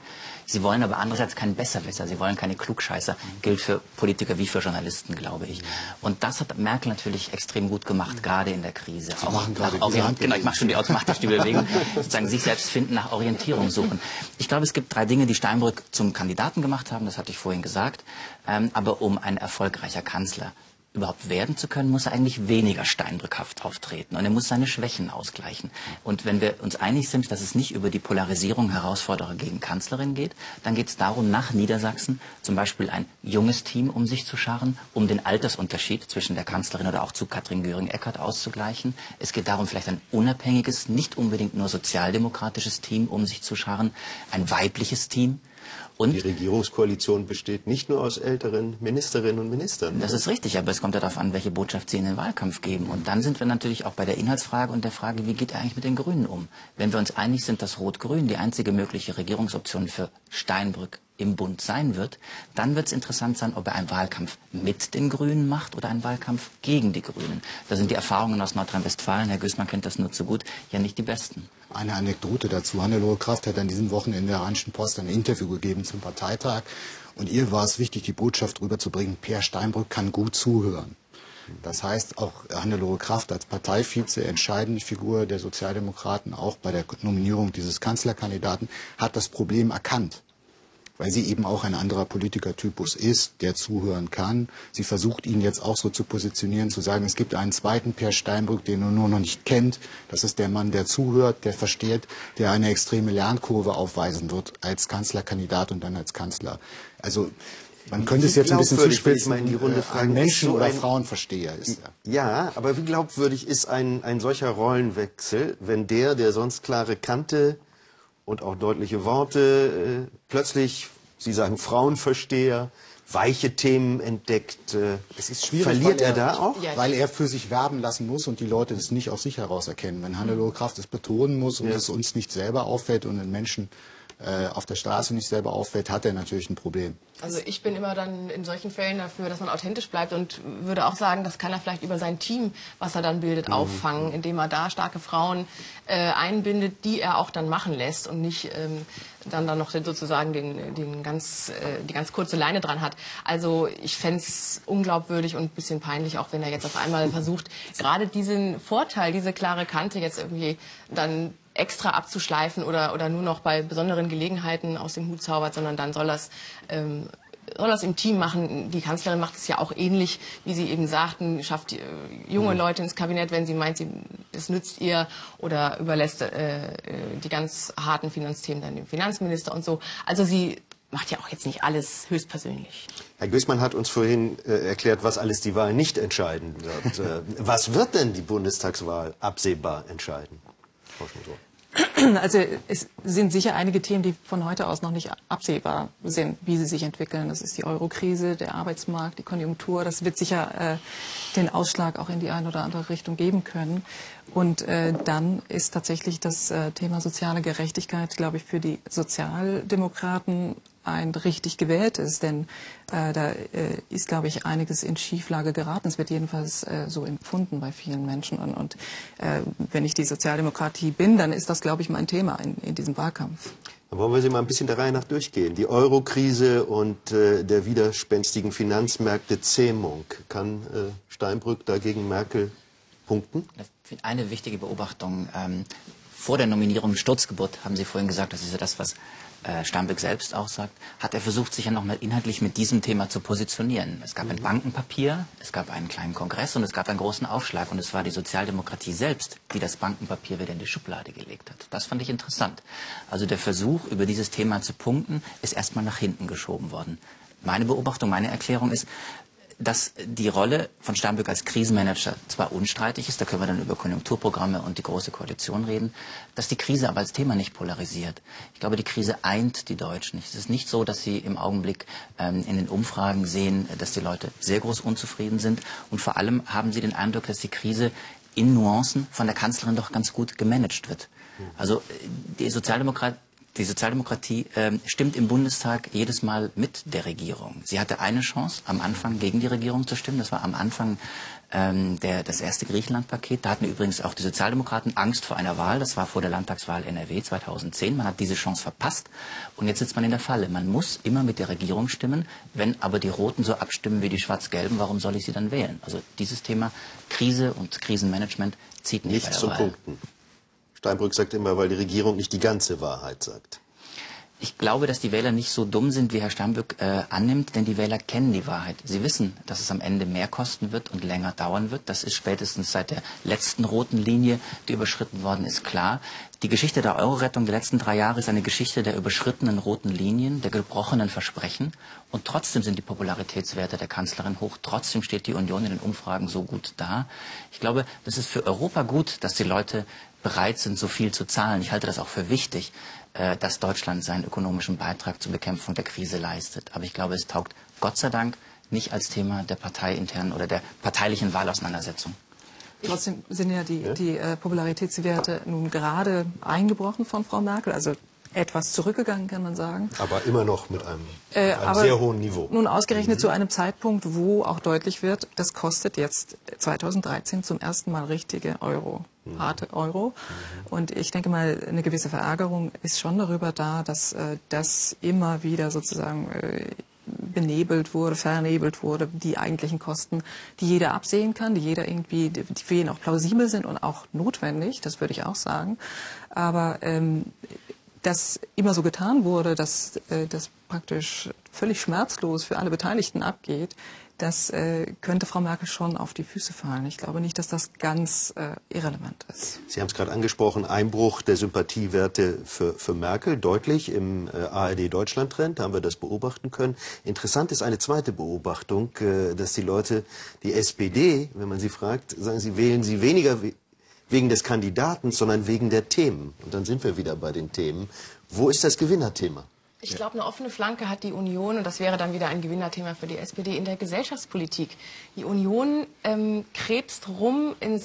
Sie wollen aber andererseits keinen Besserwisser, sie wollen keine Klugscheißer. Gilt für Politiker wie für Journalisten, glaube ich. Und das hat Merkel natürlich extrem gut gemacht, gerade in der Krise. Sie auch nach Genau, ich mache schon die automatisch Bewegung. sozusagen sich selbst finden, nach Orientierung suchen. Ich glaube, es gibt drei Dinge, die Steinbrück zum Kandidaten gemacht haben, das hatte ich vorhin gesagt. Ähm, aber um ein erfolgreicher Kanzler überhaupt werden zu können, muss er eigentlich weniger steinbrückhaft auftreten und er muss seine Schwächen ausgleichen. Und wenn wir uns einig sind, dass es nicht über die Polarisierung Herausforderer gegen Kanzlerin geht, dann geht es darum, nach Niedersachsen zum Beispiel ein junges Team um sich zu scharren, um den Altersunterschied zwischen der Kanzlerin oder auch zu Katrin Göring-Eckardt auszugleichen. Es geht darum, vielleicht ein unabhängiges, nicht unbedingt nur sozialdemokratisches Team um sich zu scharren, ein weibliches Team, und die Regierungskoalition besteht nicht nur aus älteren Ministerinnen und Ministern. Das ist richtig, aber es kommt ja darauf an, welche Botschaft Sie in den Wahlkampf geben. Und dann sind wir natürlich auch bei der Inhaltsfrage und der Frage, wie geht er eigentlich mit den Grünen um? Wenn wir uns einig sind, dass Rot-Grün die einzige mögliche Regierungsoption für Steinbrück im Bund sein wird, dann wird es interessant sein, ob er einen Wahlkampf mit den Grünen macht oder einen Wahlkampf gegen die Grünen. Da sind die Erfahrungen aus Nordrhein-Westfalen, Herr Güßmann kennt das nur zu gut, ja nicht die besten. Eine Anekdote dazu. Hannelore Kraft hat an diesem Wochenende in der Rheinischen Post ein Interview gegeben zum Parteitag. Und ihr war es wichtig, die Botschaft rüberzubringen, Per Steinbrück kann gut zuhören. Das heißt, auch Hannelore Kraft als Parteivize, entscheidende Figur der Sozialdemokraten, auch bei der Nominierung dieses Kanzlerkandidaten, hat das Problem erkannt weil sie eben auch ein anderer Politikertypus ist, der zuhören kann. Sie versucht ihn jetzt auch so zu positionieren, zu sagen, es gibt einen zweiten Per Steinbrück, den du nur noch nicht kennt. Das ist der Mann, der zuhört, der versteht, der eine extreme Lernkurve aufweisen wird als Kanzlerkandidat und dann als Kanzler. Also man könnte es jetzt ein bisschen zuspitzen, mal in die Runde fragen, ein Menschen- so oder Frauenversteher ist er. Ja, aber wie glaubwürdig ist ein, ein solcher Rollenwechsel, wenn der, der sonst klare Kante und auch deutliche Worte. Äh, plötzlich, Sie sagen Frauenversteher, weiche Themen entdeckt. Äh, es ist schwierig, Verliert er, er, da auch? Weil er für sich werben lassen muss und die Leute das nicht aus sich heraus erkennen. Wenn Hannelore Kraft es betonen muss und ja. es uns nicht selber auffällt und den Menschen äh, auf der Straße nicht selber auffällt, hat er natürlich ein Problem. Also ich bin immer dann in solchen Fällen dafür, dass man authentisch bleibt und würde auch sagen, das kann er vielleicht über sein Team, was er dann bildet, mhm. auffangen, indem er da starke Frauen äh, einbindet, die er auch dann machen lässt und nicht ähm, dann dann noch sozusagen den, den ganz, äh, die ganz kurze Leine dran hat. Also ich fände es unglaubwürdig und ein bisschen peinlich, auch wenn er jetzt auf einmal versucht, gerade diesen Vorteil, diese klare Kante jetzt irgendwie dann extra abzuschleifen oder, oder nur noch bei besonderen Gelegenheiten aus dem Hut zaubert, sondern dann soll das ähm, soll das im Team machen. Die Kanzlerin macht es ja auch ähnlich, wie Sie eben sagten, schafft äh, junge mhm. Leute ins Kabinett, wenn sie meint, sie, es nützt ihr oder überlässt äh, äh, die ganz harten Finanzthemen dann dem Finanzminister und so. Also sie macht ja auch jetzt nicht alles höchstpersönlich. Herr Güßmann hat uns vorhin äh, erklärt, was alles die Wahl nicht entscheiden wird. äh, was wird denn die Bundestagswahl absehbar entscheiden? Frau Schmutter. Also es sind sicher einige Themen, die von heute aus noch nicht absehbar sind, wie sie sich entwickeln. Das ist die Eurokrise, der Arbeitsmarkt, die Konjunktur. Das wird sicher äh, den Ausschlag auch in die eine oder andere Richtung geben können. Und äh, dann ist tatsächlich das äh, Thema soziale Gerechtigkeit, glaube ich, für die Sozialdemokraten ein richtig gewähltes, denn äh, da äh, ist, glaube ich, einiges in Schieflage geraten. Es wird jedenfalls äh, so empfunden bei vielen Menschen. Und, und äh, wenn ich die Sozialdemokratie bin, dann ist das, glaube ich, mein Thema in, in diesem Wahlkampf. Dann wollen wir sie mal ein bisschen der Reihe nach durchgehen. Die Eurokrise und äh, der widerspenstigen Finanzmärkte Zähmung. Kann äh, Steinbrück dagegen Merkel punkten? Eine wichtige Beobachtung. Ähm, vor der Nominierung Sturzgeburt haben Sie vorhin gesagt, das ist ja das, was äh, Steinbeck selbst auch sagt, hat er versucht, sich ja nochmal inhaltlich mit diesem Thema zu positionieren. Es gab ein mhm. Bankenpapier, es gab einen kleinen Kongress und es gab einen großen Aufschlag. Und es war die Sozialdemokratie selbst, die das Bankenpapier wieder in die Schublade gelegt hat. Das fand ich interessant. Also der Versuch, über dieses Thema zu punkten, ist erstmal nach hinten geschoben worden. Meine Beobachtung, meine Erklärung ist, dass die Rolle von Steinbrück als Krisenmanager zwar unstreitig ist, da können wir dann über Konjunkturprogramme und die Große Koalition reden, dass die Krise aber als Thema nicht polarisiert. Ich glaube, die Krise eint die Deutschen. Es ist nicht so, dass sie im Augenblick ähm, in den Umfragen sehen, dass die Leute sehr groß unzufrieden sind. Und vor allem haben sie den Eindruck, dass die Krise in Nuancen von der Kanzlerin doch ganz gut gemanagt wird. Also die Sozialdemokratie die Sozialdemokratie äh, stimmt im Bundestag jedes Mal mit der Regierung. Sie hatte eine Chance, am Anfang gegen die Regierung zu stimmen. Das war am Anfang ähm, der, das erste Griechenland-Paket. Da hatten übrigens auch die Sozialdemokraten Angst vor einer Wahl. Das war vor der Landtagswahl NRW 2010. Man hat diese Chance verpasst. Und jetzt sitzt man in der Falle. Man muss immer mit der Regierung stimmen. Wenn aber die Roten so abstimmen wie die Schwarz-Gelben, warum soll ich sie dann wählen? Also dieses Thema Krise und Krisenmanagement zieht nicht Nichts zu Punkten. Steinbrück sagt immer, weil die Regierung nicht die ganze Wahrheit sagt. Ich glaube, dass die Wähler nicht so dumm sind, wie Herr Steinbrück äh, annimmt, denn die Wähler kennen die Wahrheit. Sie wissen, dass es am Ende mehr kosten wird und länger dauern wird. Das ist spätestens seit der letzten roten Linie, die überschritten worden ist, klar. Die Geschichte der Euro-Rettung der letzten drei Jahre ist eine Geschichte der überschrittenen roten Linien, der gebrochenen Versprechen. Und trotzdem sind die Popularitätswerte der Kanzlerin hoch. Trotzdem steht die Union in den Umfragen so gut da. Ich glaube, das ist für Europa gut, dass die Leute bereit sind, so viel zu zahlen. Ich halte das auch für wichtig, äh, dass Deutschland seinen ökonomischen Beitrag zur Bekämpfung der Krise leistet. Aber ich glaube, es taugt Gott sei Dank nicht als Thema der parteiinternen oder der parteilichen Wahlauseinandersetzung. Trotzdem sind ja die, die äh, Popularitätswerte nun gerade eingebrochen von Frau Merkel. Also etwas zurückgegangen, kann man sagen. Aber immer noch mit einem, äh, einem sehr hohen Niveau. Nun ausgerechnet mhm. zu einem Zeitpunkt, wo auch deutlich wird, das kostet jetzt 2013 zum ersten Mal richtige Euro, mhm. harte Euro. Mhm. Und ich denke mal, eine gewisse Verärgerung ist schon darüber da, dass äh, das immer wieder sozusagen äh, benebelt wurde, vernebelt wurde, die eigentlichen Kosten, die jeder absehen kann, die jeder irgendwie, die für jeden auch plausibel sind und auch notwendig, das würde ich auch sagen. Aber ähm, dass immer so getan wurde, dass äh, das praktisch völlig schmerzlos für alle Beteiligten abgeht, das äh, könnte Frau Merkel schon auf die Füße fallen. Ich glaube nicht, dass das ganz äh, irrelevant ist. Sie haben es gerade angesprochen, Einbruch der Sympathiewerte für, für Merkel, deutlich im äh, ARD-Deutschland-Trend, da haben wir das beobachten können. Interessant ist eine zweite Beobachtung, äh, dass die Leute die SPD, wenn man sie fragt, sagen sie, wählen sie weniger wegen des Kandidaten, sondern wegen der Themen. Und dann sind wir wieder bei den Themen. Wo ist das Gewinnerthema? Ich glaube, eine offene Flanke hat die Union, und das wäre dann wieder ein Gewinnerthema für die SPD, in der Gesellschaftspolitik. Die Union ähm, krebst rum in,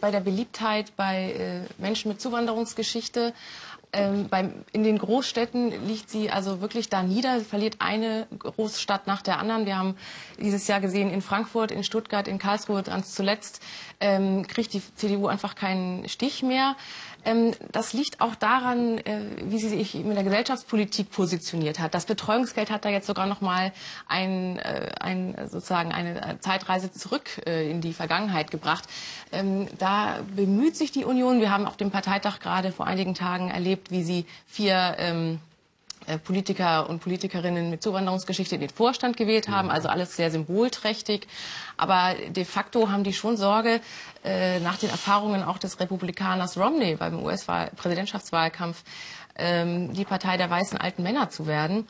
bei der Beliebtheit bei äh, Menschen mit Zuwanderungsgeschichte, ähm, beim, in den Großstädten liegt sie also wirklich da nieder, verliert eine Großstadt nach der anderen. Wir haben dieses Jahr gesehen in Frankfurt, in Stuttgart, in Karlsruhe ganz zuletzt, ähm, kriegt die CDU einfach keinen Stich mehr. Ähm, das liegt auch daran, äh, wie sie sich mit der Gesellschaftspolitik positioniert hat. Das Betreuungsgeld hat da jetzt sogar noch mal ein, äh, ein, sozusagen eine Zeitreise zurück äh, in die Vergangenheit gebracht. Ähm, da bemüht sich die Union. Wir haben auf dem Parteitag gerade vor einigen Tagen erlebt, wie sie vier ähm, äh, Politiker und Politikerinnen mit Zuwanderungsgeschichte in den Vorstand gewählt haben. Also alles sehr symbolträchtig. Aber de facto haben die schon Sorge, äh, nach den Erfahrungen auch des Republikaners Romney beim US-Präsidentschaftswahlkampf, ähm, die Partei der weißen alten Männer zu werden.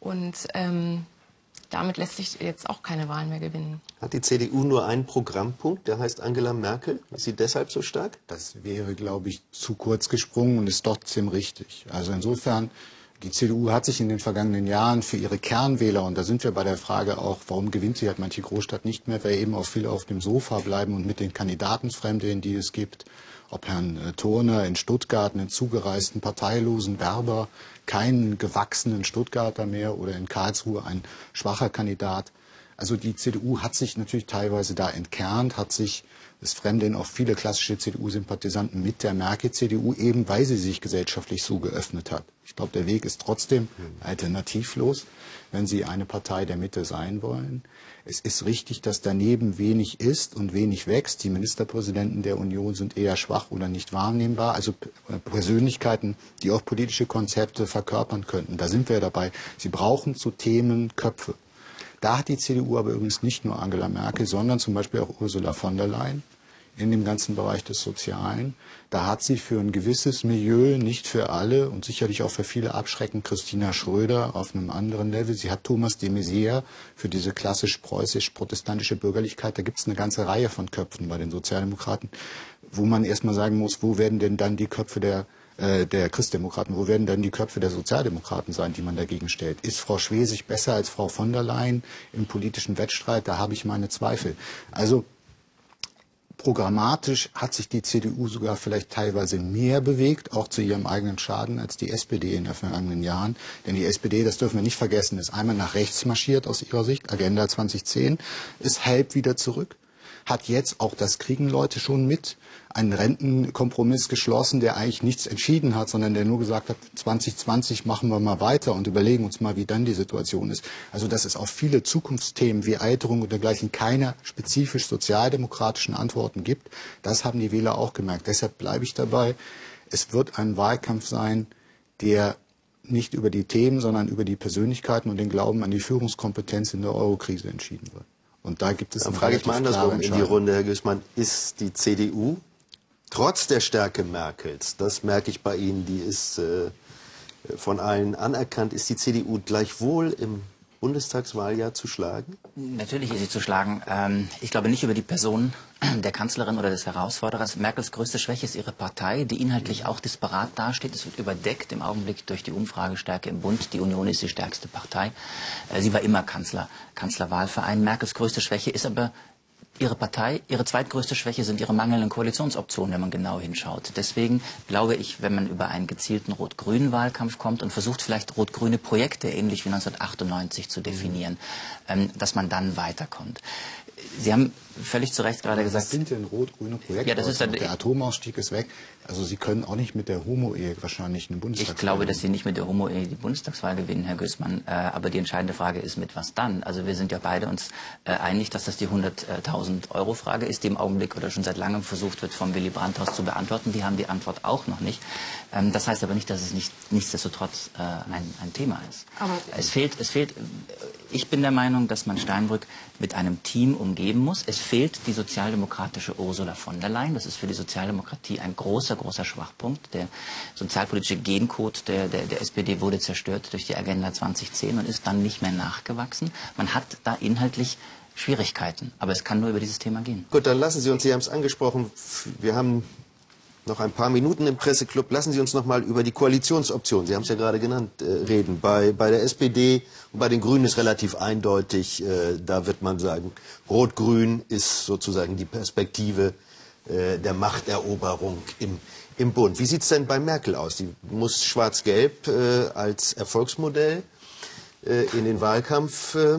Und ähm, damit lässt sich jetzt auch keine Wahlen mehr gewinnen. Hat die CDU nur einen Programmpunkt, der heißt Angela Merkel? Ist sie deshalb so stark? Das wäre, glaube ich, zu kurz gesprungen und ist trotzdem richtig. Also insofern die CDU hat sich in den vergangenen Jahren für ihre Kernwähler, und da sind wir bei der Frage auch, warum gewinnt sie halt manche Großstadt nicht mehr, weil eben auch viele auf dem Sofa bleiben und mit den Kandidaten fremdeln, die es gibt, ob Herrn äh, Turner in Stuttgart, einen zugereisten parteilosen Werber, keinen gewachsenen Stuttgarter mehr oder in Karlsruhe ein schwacher Kandidat. Also die CDU hat sich natürlich teilweise da entkernt, hat sich es fremdeln auch viele klassische CDU-Sympathisanten mit der Merkel-CDU, eben weil sie sich gesellschaftlich so geöffnet hat. Ich glaube, der Weg ist trotzdem alternativlos, wenn Sie eine Partei der Mitte sein wollen. Es ist richtig, dass daneben wenig ist und wenig wächst. Die Ministerpräsidenten der Union sind eher schwach oder nicht wahrnehmbar. Also äh, Persönlichkeiten, die auch politische Konzepte verkörpern könnten. Da sind wir dabei. Sie brauchen zu Themen Köpfe. Da hat die CDU aber übrigens nicht nur Angela Merkel, sondern zum Beispiel auch Ursula von der Leyen in dem ganzen Bereich des Sozialen. Da hat sie für ein gewisses Milieu, nicht für alle und sicherlich auch für viele abschreckend Christina Schröder auf einem anderen Level. Sie hat Thomas de Maizière für diese klassisch preußisch-protestantische Bürgerlichkeit. Da gibt es eine ganze Reihe von Köpfen bei den Sozialdemokraten, wo man erstmal sagen muss, wo werden denn dann die Köpfe der äh, der Christdemokraten. Wo werden dann die Köpfe der Sozialdemokraten sein, die man dagegen stellt? Ist Frau Schwesig besser als Frau von der Leyen im politischen Wettstreit? Da habe ich meine Zweifel. Also programmatisch hat sich die CDU sogar vielleicht teilweise mehr bewegt, auch zu ihrem eigenen Schaden, als die SPD in den vergangenen Jahren. Denn die SPD, das dürfen wir nicht vergessen, ist einmal nach rechts marschiert aus ihrer Sicht, Agenda 2010, ist halb wieder zurück hat jetzt, auch das kriegen Leute schon mit, einen Rentenkompromiss geschlossen, der eigentlich nichts entschieden hat, sondern der nur gesagt hat, 2020 machen wir mal weiter und überlegen uns mal, wie dann die Situation ist. Also dass es auf viele Zukunftsthemen wie Alterung und dergleichen keine spezifisch sozialdemokratischen Antworten gibt, das haben die Wähler auch gemerkt. Deshalb bleibe ich dabei. Es wird ein Wahlkampf sein, der nicht über die Themen, sondern über die Persönlichkeiten und den Glauben an die Führungskompetenz in der Eurokrise entschieden wird. Und da gibt es Dann frage ich mal andersrum in die Runde, Herr Güßmann. Ist die CDU trotz der Stärke Merkels, das merke ich bei Ihnen, die ist äh, von allen anerkannt, ist die CDU gleichwohl im Bundestagswahljahr zu schlagen? Natürlich ist sie zu schlagen. Ähm, ich glaube nicht über die Person der Kanzlerin oder des Herausforderers. Merkels größte Schwäche ist ihre Partei, die inhaltlich auch disparat dasteht. Es wird überdeckt im Augenblick durch die Umfragestärke im Bund. Die Union ist die stärkste Partei. Äh, sie war immer Kanzler, Kanzlerwahlverein. Merkels größte Schwäche ist aber Ihre Partei, Ihre zweitgrößte Schwäche sind Ihre mangelnden Koalitionsoptionen, wenn man genau hinschaut. Deswegen glaube ich, wenn man über einen gezielten rot-grünen Wahlkampf kommt und versucht vielleicht rot-grüne Projekte ähnlich wie 1998 zu definieren, ähm, dass man dann weiterkommt. Sie haben völlig zu Recht gerade gesagt. Was sind denn rot-grüne Projekte? Ja, das ist der Atomausstieg ist weg. Also Sie können auch nicht mit der Homo-Ehe wahrscheinlich eine Bundestagswahl Ich glaube, dass Sie nicht mit der Homo-Ehe die Bundestagswahl gewinnen, Herr Gößmann. Äh, aber die entscheidende Frage ist, mit was dann? Also wir sind ja beide uns äh, einig, dass das die 100.000 Euro Frage ist, die im Augenblick oder schon seit langem versucht wird, vom Willy Brandt-Haus zu beantworten. Die haben die Antwort auch noch nicht. Ähm, das heißt aber nicht, dass es nicht, nichtsdestotrotz äh, ein, ein Thema ist. Aber es fehlt, es fehlt, ich bin der Meinung, dass man Steinbrück mit einem Team umgeben muss. Es fehlt die sozialdemokratische Ursula von der Leyen. Das ist für die Sozialdemokratie ein großer, großer Schwachpunkt. Der sozialpolitische Gencode der, der, der SPD wurde zerstört durch die Agenda 2010 und ist dann nicht mehr nachgewachsen. Man hat da inhaltlich Schwierigkeiten, aber es kann nur über dieses Thema gehen. Gut, dann lassen Sie uns, Sie haben es angesprochen, wir haben noch ein paar Minuten im Presseclub. Lassen Sie uns noch mal über die Koalitionsoption, Sie haben es ja gerade genannt, äh, reden. Bei, bei der SPD und bei den Grünen ist relativ eindeutig, äh, da wird man sagen, Rot-Grün ist sozusagen die Perspektive äh, der Machteroberung im, im Bund. Wie sieht es denn bei Merkel aus? Die muss Schwarz-Gelb äh, als Erfolgsmodell äh, in den Wahlkampf äh,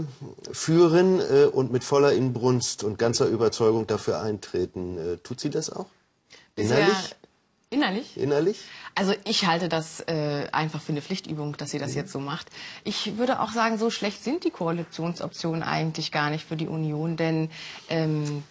führen und mit voller Inbrunst und ganzer Überzeugung dafür eintreten. tut sie das auch? Innerlich? Innerlich? Innerlich? Also ich halte das äh, einfach für eine Pflichtübung, dass sie das mhm. jetzt so macht. Ich würde auch sagen, so schlecht sind die Koalitionsoptionen eigentlich gar nicht für die Union, denn ähm,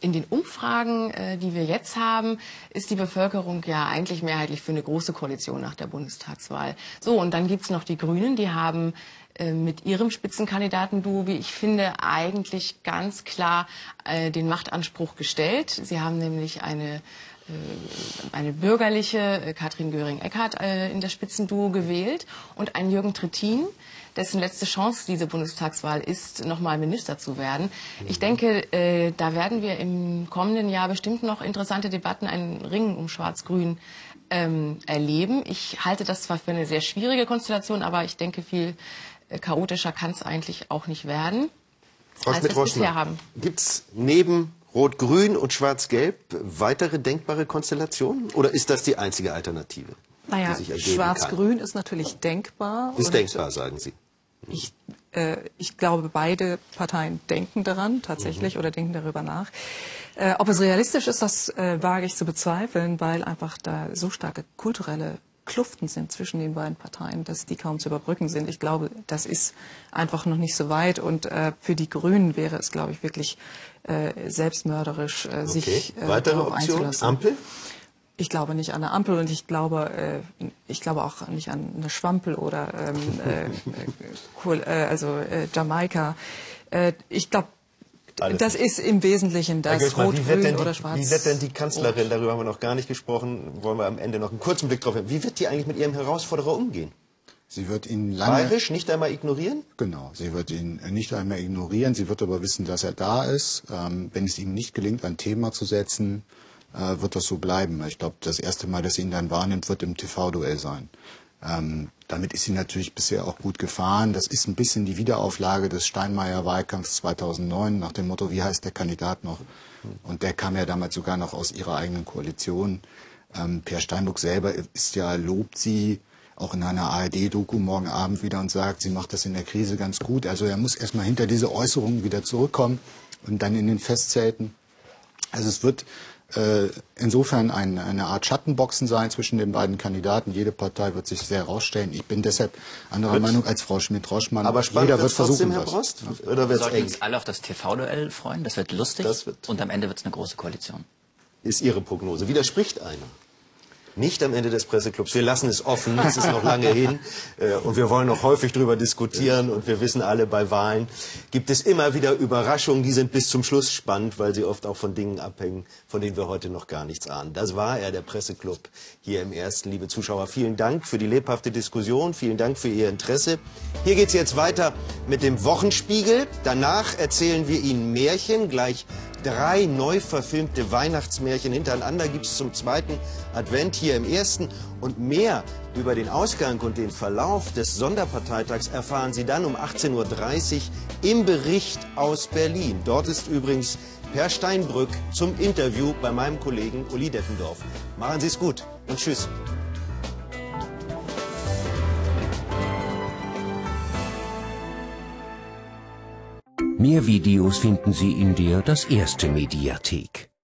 in den Umfragen, äh, die wir jetzt haben, ist die Bevölkerung ja eigentlich mehrheitlich für eine große Koalition nach der Bundestagswahl. So, und dann gibt's noch die Grünen, die haben äh, mit ihrem Spitzenkandidaten-Duo, wie ich finde, eigentlich ganz klar äh, den Machtanspruch gestellt. Sie haben nämlich eine eine bürgerliche äh, Katrin Göring-Eckardt äh, in das Spitzenduo gewählt und einen Jürgen Trittin, dessen letzte Chance diese Bundestagswahl ist, nochmal Minister zu werden. Ich mhm. denke, da werden wir im kommenden Jahr bestimmt noch interessante Debatten, einen Ring um Schwarz-Grün ähm, erleben. Ich halte das zwar für eine sehr schwierige Konstellation, aber ich denke, viel chaotischer kann es eigentlich auch nicht werden. Frau Schmidt-Rossmann, gibt es neben Rot-Grün und Schwarz-Gelb weitere denkbare Konstellationen? Oder ist das die einzige Alternative? Naja, Schwarz-Grün ist natürlich denkbar. Ist denkbar, sagen Sie. Ich, äh, ich glaube, beide Parteien denken daran tatsächlich mhm. oder denken darüber nach. Äh, ob es realistisch ist, das äh, wage ich zu bezweifeln, weil einfach da so starke kulturelle Kluften sind zwischen den beiden Parteien, dass die kaum zu überbrücken sind. Ich glaube, das ist einfach noch nicht so weit. Und äh, für die Grünen wäre es, glaube ich, wirklich äh, selbstmörderisch, äh, okay. sich äh, Weitere Option? Ampel? Ich glaube nicht an eine Ampel und ich glaube, äh, ich glaube auch nicht an eine Schwampel oder ähm, äh, cool, äh, also äh, Jamaika. Äh, ich glaube, alles das ist im Wesentlichen das Rot, Grün oder Schwarz. Wie wird denn die Kanzlerin, darüber haben wir noch gar nicht gesprochen, wollen wir am Ende noch einen kurzen Blick drauf haben, wie wird die eigentlich mit ihrem Herausforderer umgehen? Sie wird ihn lange... Bayerisch nicht einmal ignorieren? Genau, sie wird ihn nicht einmal ignorieren. Sie wird aber wissen, dass er da ist. Ähm, wenn es ihm nicht gelingt, ein Thema zu setzen, äh, wird das so bleiben. Ich glaube, das erste Mal, dass sie ihn dann wahrnimmt, wird im TV-Duell sein. Ähm, damit ist sie natürlich bisher auch gut gefahren. Das ist ein bisschen die Wiederauflage des Steinmeier-Wahlkampfs 2009 nach dem Motto, wie heißt der Kandidat noch? Und der kam ja damals sogar noch aus ihrer eigenen Koalition. Ähm, per Steinbrück selber ist ja, lobt sie auch in einer ARD-Doku morgen Abend wieder und sagt, sie macht das in der Krise ganz gut. Also er muss erstmal hinter diese Äußerungen wieder zurückkommen und dann in den Festzelten. Also es wird insofern ein, eine Art Schattenboxen sein zwischen den beiden Kandidaten. Jede Partei wird sich sehr herausstellen. Ich bin deshalb anderer wird Meinung als Frau Schmidt-Roschmann. Aber spannend Jeder wird versuchen, Herr Brost? Oder wird's Wir sollten eng? uns alle auf das TV-Duell freuen. Das wird lustig. Das wird und am Ende wird es eine große Koalition. Ist Ihre Prognose. Widerspricht einer? Nicht am Ende des Presseclubs. Wir lassen es offen. Es ist noch lange hin. Äh, und wir wollen noch häufig darüber diskutieren. Und wir wissen alle, bei Wahlen gibt es immer wieder Überraschungen. Die sind bis zum Schluss spannend, weil sie oft auch von Dingen abhängen, von denen wir heute noch gar nichts ahnen. Das war er, der Presseclub hier im ersten. Liebe Zuschauer, vielen Dank für die lebhafte Diskussion. Vielen Dank für Ihr Interesse. Hier geht es jetzt weiter mit dem Wochenspiegel. Danach erzählen wir Ihnen Märchen. Gleich drei neu verfilmte Weihnachtsmärchen hintereinander gibt es zum zweiten Advent hier im ersten. Und mehr über den Ausgang und den Verlauf des Sonderparteitags erfahren Sie dann um 18.30 Uhr im Bericht aus Berlin. Dort ist übrigens Per Steinbrück zum Interview bei meinem Kollegen Uli Dettendorf. Machen Sie es gut und tschüss. Mehr Videos finden Sie in der Das Erste Mediathek.